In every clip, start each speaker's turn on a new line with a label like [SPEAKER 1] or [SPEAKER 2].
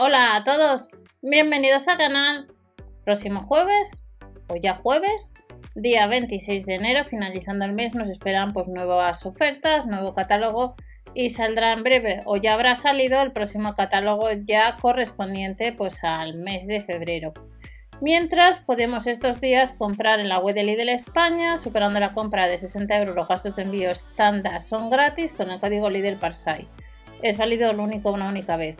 [SPEAKER 1] Hola a todos, bienvenidos al canal. Próximo jueves, o ya jueves, día 26 de enero, finalizando el mes, nos esperan pues nuevas ofertas, nuevo catálogo y saldrá en breve o ya habrá salido el próximo catálogo ya correspondiente pues al mes de febrero. Mientras podemos estos días comprar en la web de Lidl España, superando la compra de 60 euros, los gastos de envío estándar son gratis con el código Lidl Parsai. Es válido lo único una única vez.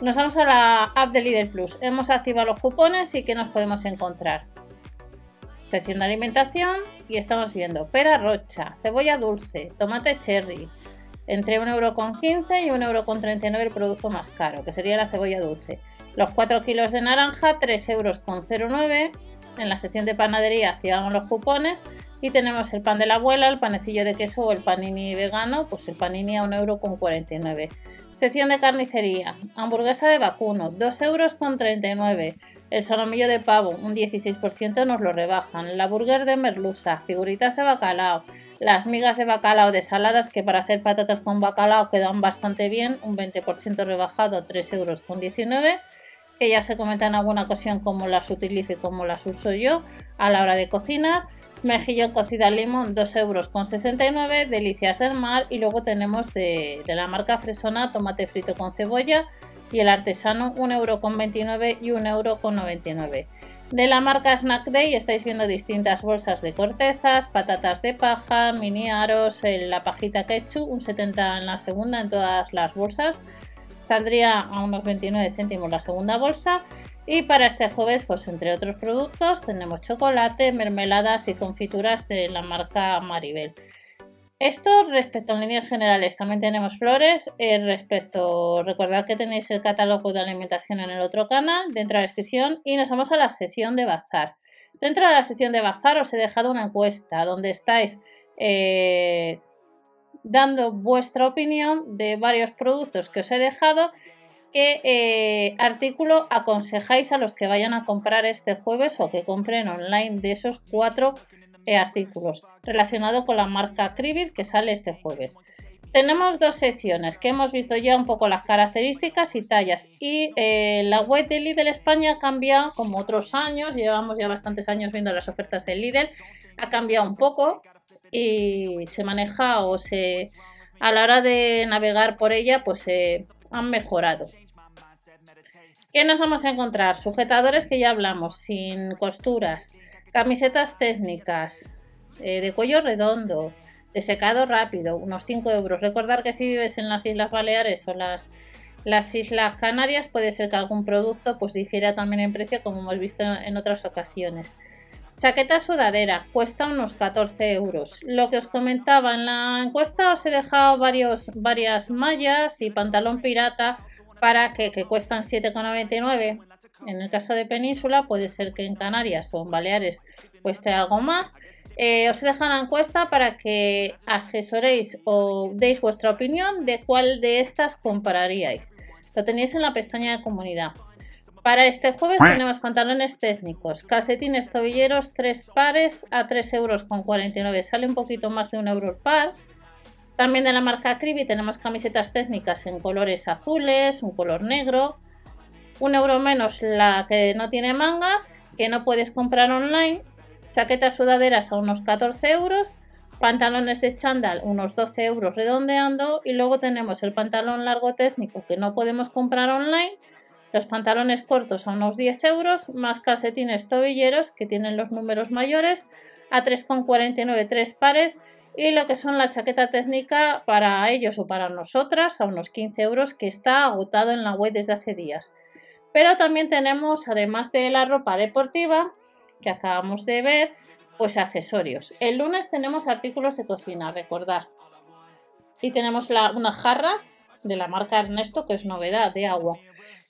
[SPEAKER 1] Nos vamos a la app de Lidl Plus. Hemos activado los cupones y ¿qué nos podemos encontrar? Sección de alimentación y estamos viendo pera rocha, cebolla dulce, tomate cherry, entre 1,15€ y 1,39€ el producto más caro, que sería la cebolla dulce. Los 4 kilos de naranja, 3,09€. En la sección de panadería activamos los cupones y tenemos el pan de la abuela, el panecillo de queso o el panini vegano, pues el panini a 1,49€. Sección de carnicería, hamburguesa de vacuno, 2,39 euros. El solomillo de pavo, un 16% nos lo rebajan. La burger de merluza, figuritas de bacalao, las migas de bacalao de saladas que para hacer patatas con bacalao quedan bastante bien, un 20% rebajado, 3,19 euros que ya se comenta en alguna ocasión cómo las utilizo y cómo las uso yo a la hora de cocinar. Mejillón cocida al limón, 2,69 euros, delicias del mar. Y luego tenemos de, la marca Fresona tomate frito con cebolla y el artesano 1,29€ y 1,99€. De la marca Snack Day estáis viendo distintas bolsas de cortezas, patatas de paja, mini aros, la pajita ketchup, un 70 en la segunda en todas las bolsas saldría a unos 29 céntimos la segunda bolsa. Y para este jueves, pues entre otros productos, tenemos chocolate, mermeladas y confituras de la marca Maribel. Esto respecto a líneas generales, también tenemos flores. Eh, respecto, recordad que tenéis el catálogo de alimentación en el otro canal, dentro de la descripción, y nos vamos a la sección de bazar. Dentro de la sección de bazar os he dejado una encuesta donde estáis eh, dando vuestra opinión de varios productos que os he dejado. ¿Qué eh, artículo aconsejáis a los que vayan a comprar este jueves o que compren online de esos cuatro eh, artículos relacionados con la marca Cribit que sale este jueves? Tenemos dos secciones que hemos visto ya un poco las características y tallas y eh, la web de Lidl España ha cambiado como otros años, llevamos ya bastantes años viendo las ofertas de Lidl, ha cambiado un poco, y se maneja o se a la hora de navegar por ella pues se han mejorado. ¿Qué nos vamos a encontrar? Sujetadores que ya hablamos, sin costuras, camisetas técnicas, eh, de cuello redondo, de secado rápido, unos 5 euros. Recordar que si vives en las Islas Baleares o las, las Islas Canarias puede ser que algún producto pues difiera también en precio como hemos visto en otras ocasiones. Chaqueta sudadera, cuesta unos 14 euros. Lo que os comentaba en la encuesta os he dejado varios, varias mallas y pantalón pirata para que, cuestan 7,99. En el caso de Península puede ser que en Canarias o en Baleares cueste algo más. Eh, os he dejado la encuesta para que asesoréis o deis vuestra opinión de cuál de estas compraríais. Lo tenéis en la pestaña de comunidad. Para este jueves tenemos pantalones técnicos, calcetines tobilleros, tres pares a 3 euros con 49. Sale un poquito más de un euro el par. También de la marca Cribi tenemos camisetas técnicas en colores azules, un color negro. Un euro menos la que no tiene mangas, que no puedes comprar online. Chaquetas sudaderas a unos 14 euros. Pantalones de chándal unos 12 euros redondeando. Y luego tenemos el pantalón largo técnico que no podemos comprar online los pantalones cortos a unos 10 euros, más calcetines tobilleros que tienen los números mayores a 3,49 tres pares y lo que son la chaqueta técnica para ellos o para nosotras a unos 15 euros que está agotado en la web desde hace días. Pero también tenemos, además de la ropa deportiva que acabamos de ver, pues accesorios. El lunes tenemos artículos de cocina, recordar. Y tenemos una jarra de la marca Ernesto, que es novedad, de agua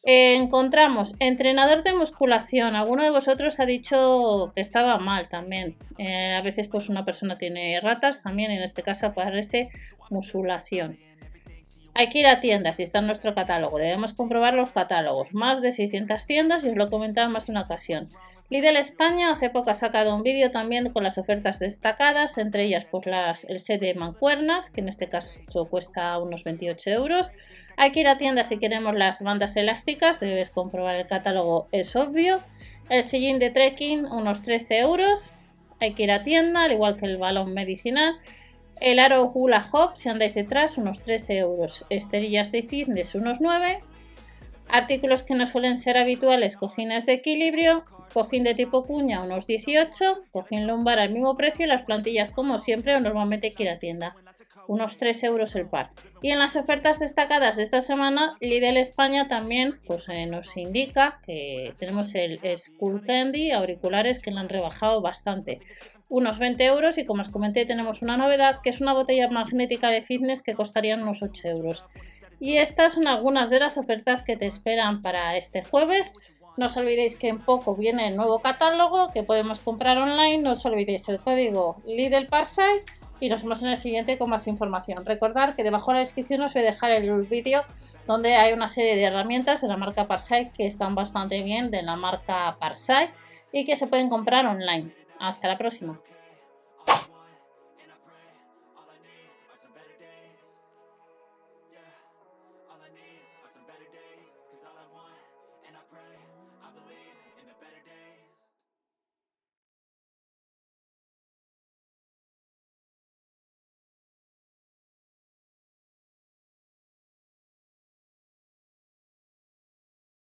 [SPEAKER 1] encontramos entrenador de musculación. Alguno de vosotros ha dicho que estaba mal también. Eh, a veces pues una persona tiene ratas, también en este caso aparece musculación. Hay que ir a tiendas y está en nuestro catálogo. Debemos comprobar los catálogos. Más de 600 tiendas y os lo he comentado más de una ocasión. Lidl España hace poco ha sacado un vídeo también con las ofertas destacadas, entre ellas pues las, el set de mancuernas, que en este caso cuesta unos 28 euros. Hay que ir a tienda si queremos las bandas elásticas, debes comprobar el catálogo, es obvio. El sillín de trekking, unos 13 euros. Hay que ir a tienda, al igual que el balón medicinal. El aro Hula Hop, si andáis detrás, unos 13 euros. Esterillas de fitness, unos 9. Artículos que no suelen ser habituales, cojines de equilibrio, cojín de tipo cuña unos 18, cojín lumbar al mismo precio y las plantillas como siempre o normalmente hay que ir a tienda, unos 3 euros el par. Y en las ofertas destacadas de esta semana, Lidl España también pues, eh, nos indica que tenemos el Skull Candy, auriculares que lo han rebajado bastante, unos 20 euros y como os comenté tenemos una novedad que es una botella magnética de fitness que costarían unos 8 euros. Y estas son algunas de las ofertas que te esperan para este jueves. No os olvidéis que en poco viene el nuevo catálogo que podemos comprar online. No os olvidéis el código Lidl Parsite y nos vemos en el siguiente con más información. Recordad que debajo de la descripción os voy a dejar el vídeo donde hay una serie de herramientas de la marca Parsite que están bastante bien de la marca Parsite y que se pueden comprar online. Hasta la próxima.